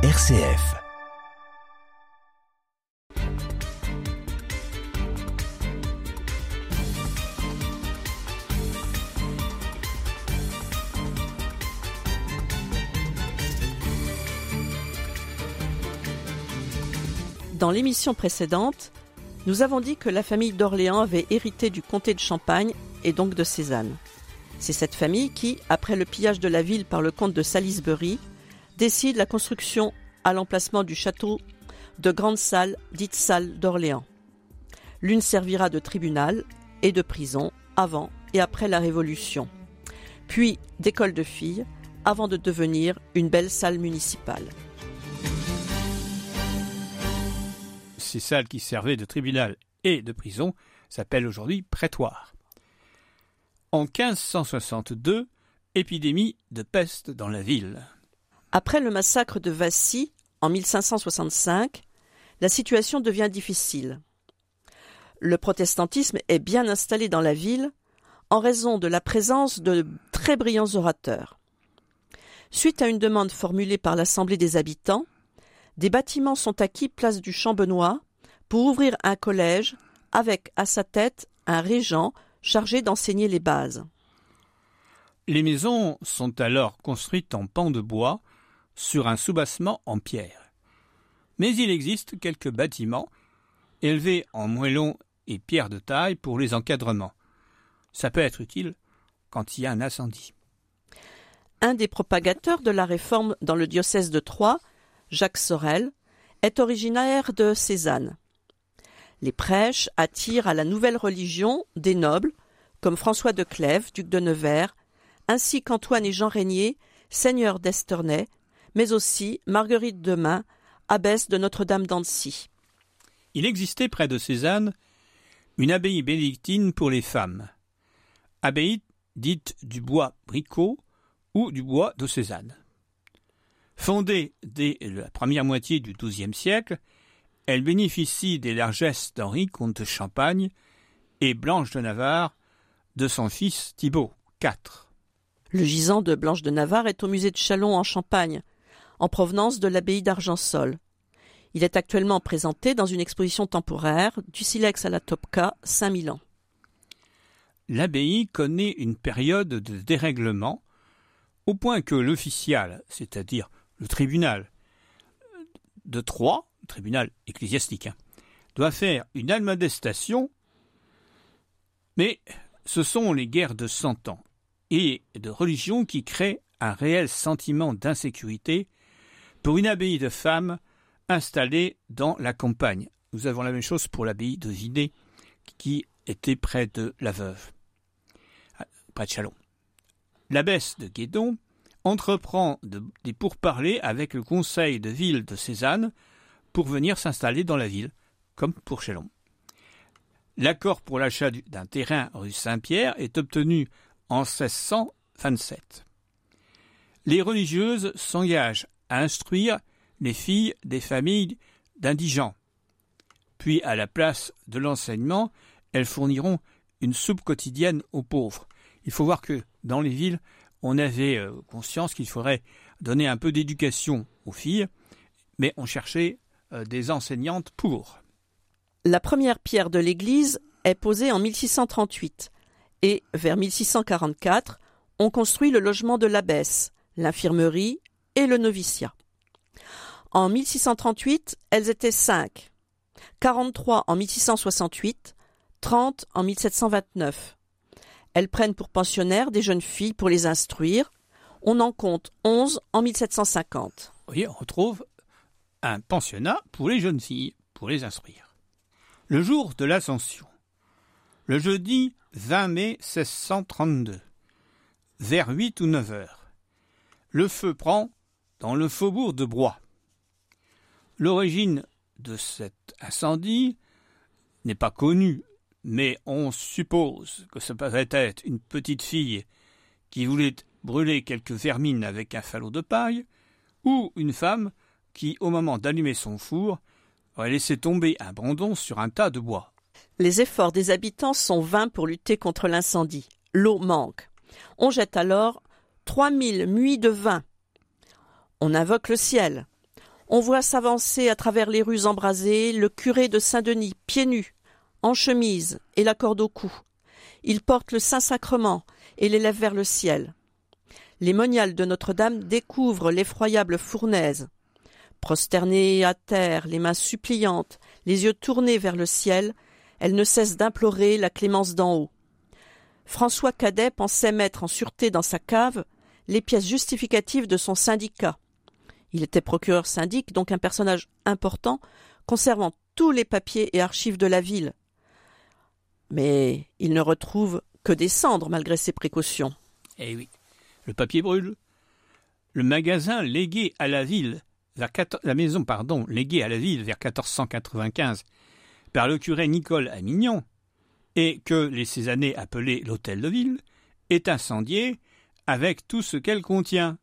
RCF. Dans l'émission précédente, nous avons dit que la famille d'Orléans avait hérité du comté de Champagne et donc de Cézanne. C'est cette famille qui, après le pillage de la ville par le comte de Salisbury, décide la construction à l'emplacement du château de grandes salles, dites salles d'Orléans. L'une servira de tribunal et de prison avant et après la Révolution, puis d'école de filles avant de devenir une belle salle municipale. Ces salles qui servaient de tribunal et de prison s'appellent aujourd'hui prétoires. En 1562, épidémie de peste dans la ville. Après le massacre de Vassy en 1565, la situation devient difficile. Le protestantisme est bien installé dans la ville en raison de la présence de très brillants orateurs. Suite à une demande formulée par l'Assemblée des habitants, des bâtiments sont acquis place du Champbenoît pour ouvrir un collège avec à sa tête un régent chargé d'enseigner les bases. Les maisons sont alors construites en pans de bois sur un soubassement en pierre. Mais il existe quelques bâtiments élevés en moellons et pierres de taille pour les encadrements. Ça peut être utile quand il y a un incendie. Un des propagateurs de la réforme dans le diocèse de Troyes, Jacques Sorel, est originaire de Cézanne. Les prêches attirent à la nouvelle religion des nobles, comme François de Clèves, duc de Nevers, ainsi qu'Antoine et Jean Régnier, seigneurs d'Esternay, mais aussi Marguerite de Main, abbesse de Notre-Dame d'Annecy. Il existait près de Cézanne une abbaye bénédictine pour les femmes. Abbaye dite du bois bricot ou du bois de Cézanne. Fondée dès la première moitié du XIIe siècle, elle bénéficie des largesses d'Henri, comte de Champagne, et Blanche de Navarre, de son fils Thibault IV. Le gisant de Blanche de Navarre est au musée de Châlons en Champagne, en provenance de l'abbaye d'Argensol. Il est actuellement présenté dans une exposition temporaire du Silex à la Topka, Saint-Milan. L'abbaye connaît une période de dérèglement, au point que l'official, c'est-à-dire le tribunal de Troyes, tribunal ecclésiastique, hein, doit faire une almadestation, mais ce sont les guerres de cent ans et de religion qui créent un réel sentiment d'insécurité pour une abbaye de femmes installée dans la campagne. Nous avons la même chose pour l'abbaye de Vinet, qui était près de la Veuve, près de Chalon. L'abbesse de Guédon entreprend des pourparlers avec le conseil de ville de Cézanne pour venir s'installer dans la ville, comme pour Chalon. L'accord pour l'achat d'un terrain rue Saint-Pierre est obtenu en 1627. Les religieuses s'engagent à instruire les filles des familles d'indigents. Puis, à la place de l'enseignement, elles fourniront une soupe quotidienne aux pauvres. Il faut voir que dans les villes, on avait euh, conscience qu'il faudrait donner un peu d'éducation aux filles, mais on cherchait euh, des enseignantes pour. La première pierre de l'église est posée en 1638 et, vers 1644, on construit le logement de l'abbesse, l'infirmerie et le noviciat. En 1638, elles étaient cinq, 43 en 1668, 30 en 1729. Elles prennent pour pensionnaires des jeunes filles pour les instruire. On en compte 11 en 1750. Oui, on retrouve un pensionnat pour les jeunes filles, pour les instruire. Le jour de l'Ascension, le jeudi 20 mai 1632, vers 8 ou 9 heures, le feu prend dans le faubourg de Broye. L'origine de cet incendie n'est pas connue, mais on suppose que ce pourrait être une petite fille qui voulait brûler quelques vermines avec un falot de paille, ou une femme qui, au moment d'allumer son four, aurait laissé tomber un brandon sur un tas de bois. Les efforts des habitants sont vains pour lutter contre l'incendie. L'eau manque. On jette alors trois mille muits de vin. On invoque le ciel. On voit s'avancer à travers les rues embrasées le curé de Saint-Denis, pieds nus, en chemise et la corde au cou. Il porte le Saint-Sacrement et l'élève vers le ciel. Les moniales de Notre-Dame découvrent l'effroyable fournaise. Prosternée à terre, les mains suppliantes, les yeux tournés vers le ciel, elle ne cesse d'implorer la clémence d'en haut. François Cadet pensait mettre en sûreté dans sa cave les pièces justificatives de son syndicat. Il était procureur syndic, donc un personnage important, conservant tous les papiers et archives de la ville. Mais il ne retrouve que des cendres malgré ses précautions. Eh oui, le papier brûle. Le magasin légué à la ville, la maison pardon, léguée à la ville vers 1495 par le curé Nicole Amignon, et que les Cézanais appelaient l'hôtel de ville, est incendié avec tout ce qu'elle contient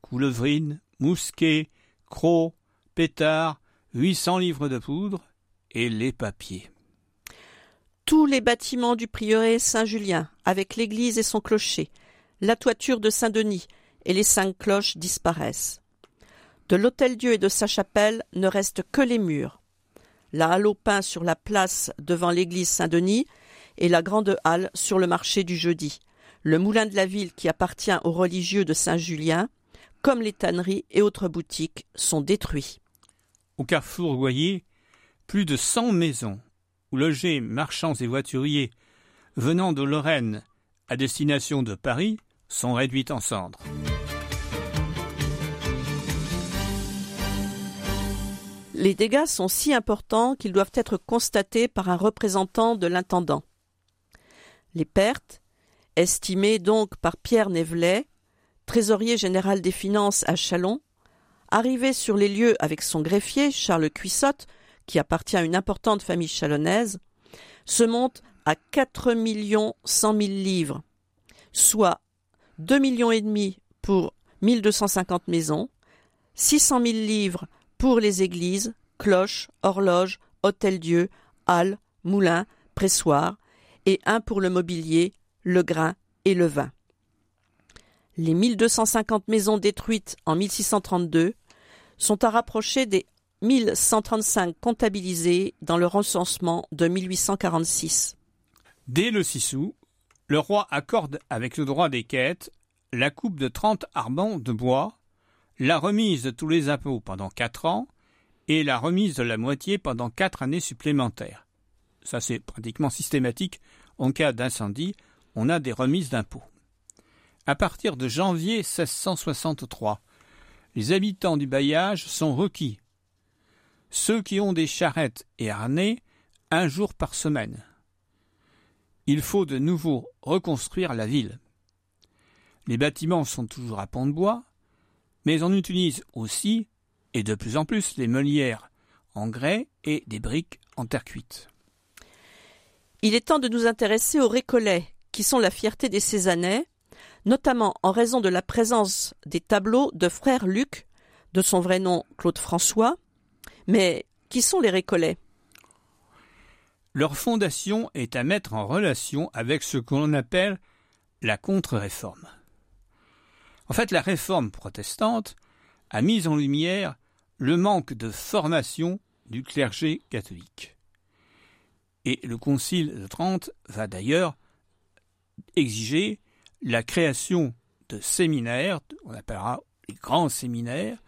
coulevrines, mousquets, crocs, pétards, 800 livres de poudre et les papiers. Tous les bâtiments du prieuré Saint-Julien, avec l'église et son clocher, la toiture de Saint-Denis et les cinq cloches disparaissent. De l'hôtel-Dieu et de sa chapelle ne restent que les murs. La halle au pain sur la place devant l'église Saint-Denis et la grande halle sur le marché du jeudi. Le moulin de la ville qui appartient aux religieux de Saint-Julien, comme les tanneries et autres boutiques, sont détruits. Au carrefour Goyer, plus de cent maisons où logeaient marchands et voituriers venant de Lorraine à destination de Paris sont réduites en cendres. Les dégâts sont si importants qu'ils doivent être constatés par un représentant de l'intendant. Les pertes, estimées donc par Pierre Névelet, trésorier général des finances à Chalon, arrivé sur les lieux avec son greffier, Charles Cuissotte, qui appartient à une importante famille chalonnaise, se monte à quatre millions cent mille livres, soit deux millions et demi pour 1250 maisons, six cent mille livres pour les églises, cloches, horloges, hôtel-dieu, halles, moulins, pressoirs, et un pour le mobilier, le grain et le vin. Les 1250 maisons détruites en 1632 sont à rapprocher des 1135 comptabilisées dans le recensement de 1846. Dès le 6 août, le roi accorde avec le droit des quêtes la coupe de 30 arbans de bois, la remise de tous les impôts pendant quatre ans et la remise de la moitié pendant quatre années supplémentaires. Ça, c'est pratiquement systématique. En cas d'incendie, on a des remises d'impôts. À partir de janvier 1663, les habitants du bailliage sont requis. Ceux qui ont des charrettes et harnais, un jour par semaine. Il faut de nouveau reconstruire la ville. Les bâtiments sont toujours à pont de bois, mais on utilise aussi, et de plus en plus, les meulières en grès et des briques en terre cuite. Il est temps de nous intéresser aux récollets, qui sont la fierté des Cézanais, notamment en raison de la présence des tableaux de frère Luc, de son vrai nom Claude François. Mais qui sont les Récollets? Leur fondation est à mettre en relation avec ce que l'on appelle la contre-réforme. En fait, la réforme protestante a mis en lumière le manque de formation du clergé catholique. Et le Concile de Trente va d'ailleurs exiger la création de séminaires, on appellera les grands séminaires,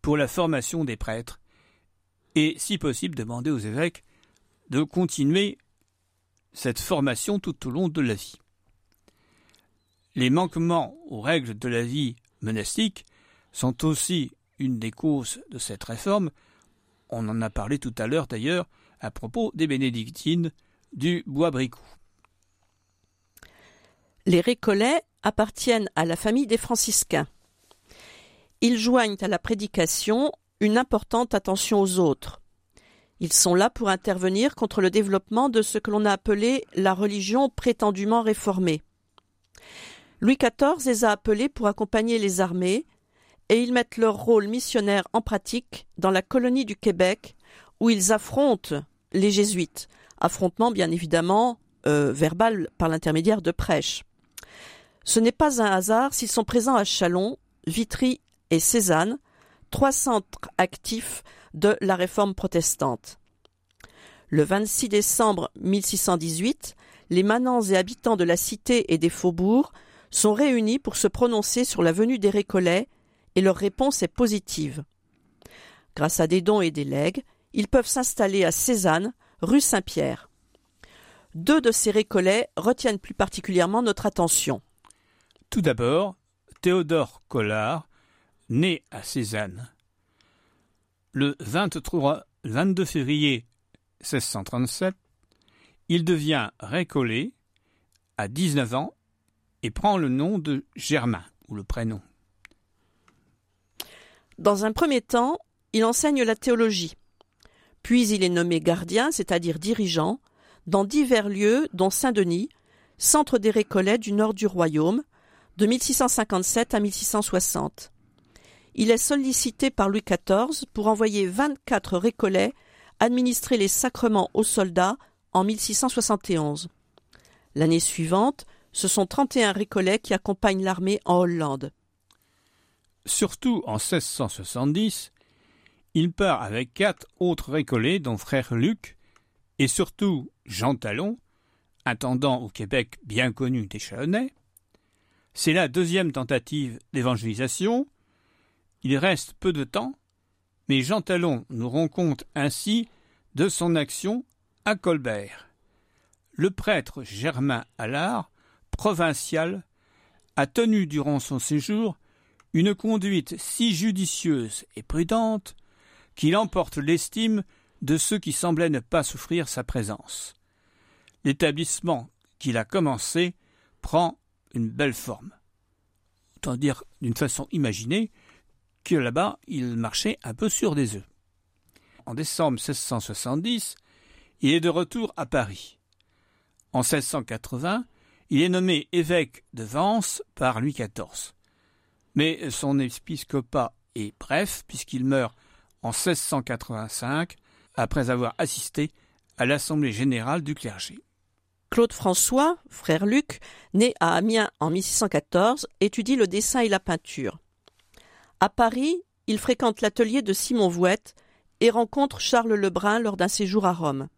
pour la formation des prêtres, et si possible demander aux évêques de continuer cette formation tout au long de la vie. Les manquements aux règles de la vie monastique sont aussi une des causes de cette réforme. On en a parlé tout à l'heure d'ailleurs à propos des bénédictines du Bois-Bricou. Les Récollets appartiennent à la famille des franciscains. Ils joignent à la prédication une importante attention aux autres. Ils sont là pour intervenir contre le développement de ce que l'on a appelé la religion prétendument réformée. Louis XIV les a appelés pour accompagner les armées, et ils mettent leur rôle missionnaire en pratique dans la colonie du Québec, où ils affrontent les jésuites, affrontement bien évidemment euh, verbal par l'intermédiaire de prêches. Ce n'est pas un hasard s'ils sont présents à Chalon, Vitry et Cézanne, trois centres actifs de la réforme protestante. Le 26 décembre 1618, les manants et habitants de la cité et des faubourgs sont réunis pour se prononcer sur la venue des Récollets et leur réponse est positive. Grâce à des dons et des legs, ils peuvent s'installer à Cézanne, rue Saint-Pierre. Deux de ces Récollets retiennent plus particulièrement notre attention. Tout d'abord, Théodore Collard, né à Cézanne. Le 23, 22 février 1637, il devient récollet à 19 ans et prend le nom de Germain, ou le prénom. Dans un premier temps, il enseigne la théologie. Puis il est nommé gardien, c'est-à-dire dirigeant, dans divers lieux, dont Saint-Denis, centre des récollets du nord du royaume, de 1657 à 1660. Il est sollicité par Louis XIV pour envoyer 24 récollets administrer les sacrements aux soldats en 1671. L'année suivante, ce sont 31 récollets qui accompagnent l'armée en Hollande. Surtout en 1670, il part avec quatre autres récollets, dont frère Luc, et surtout Jean Talon, intendant au Québec bien connu des Chalonnais. C'est la deuxième tentative d'évangélisation. Il reste peu de temps mais Jean Talon nous rend compte ainsi de son action à Colbert. Le prêtre Germain Allard, provincial, a tenu durant son séjour une conduite si judicieuse et prudente qu'il emporte l'estime de ceux qui semblaient ne pas souffrir sa présence. L'établissement qu'il a commencé prend une belle forme. Autant dire d'une façon imaginée que là-bas, il marchait un peu sur des œufs. En décembre 1670, il est de retour à Paris. En 1680, il est nommé évêque de Vence par Louis XIV. Mais son épiscopat est bref puisqu'il meurt en 1685 après avoir assisté à l'Assemblée générale du clergé. Claude François, frère Luc, né à Amiens en 1614, étudie le dessin et la peinture. À Paris, il fréquente l'atelier de Simon Vouette et rencontre Charles Lebrun lors d'un séjour à Rome.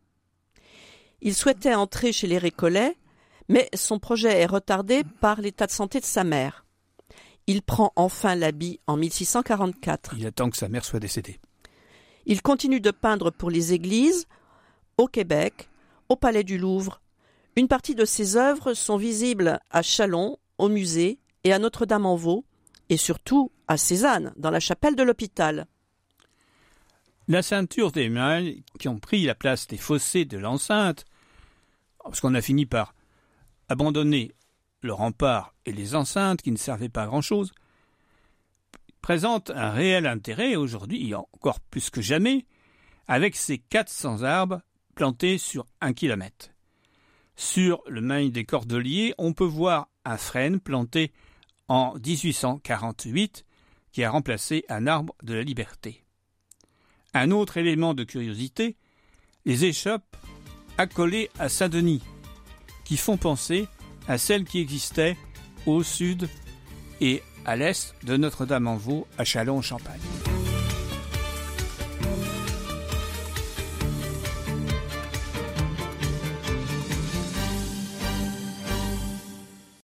Il souhaitait entrer chez les Récollets, mais son projet est retardé par l'état de santé de sa mère. Il prend enfin l'habit en 1644. Il attend que sa mère soit décédée. Il continue de peindre pour les églises, au Québec, au Palais du Louvre. Une partie de ses œuvres sont visibles à Chalon, au musée et à Notre-Dame-en-Vaux, et surtout à Cézanne, dans la chapelle de l'hôpital. La ceinture des mains qui ont pris la place des fossés de l'enceinte, parce qu'on a fini par abandonner le rempart et les enceintes qui ne servaient pas à grand-chose, présente un réel intérêt aujourd'hui, encore plus que jamais, avec ces 400 arbres plantés sur un kilomètre. Sur le main des Cordeliers, on peut voir un frêne planté en 1848 qui a remplacé un arbre de la liberté. Un autre élément de curiosité, les échoppes accolées à Saint-Denis, qui font penser à celles qui existaient au sud et à l'est de Notre-Dame-en-Vaux à Châlons-en-Champagne.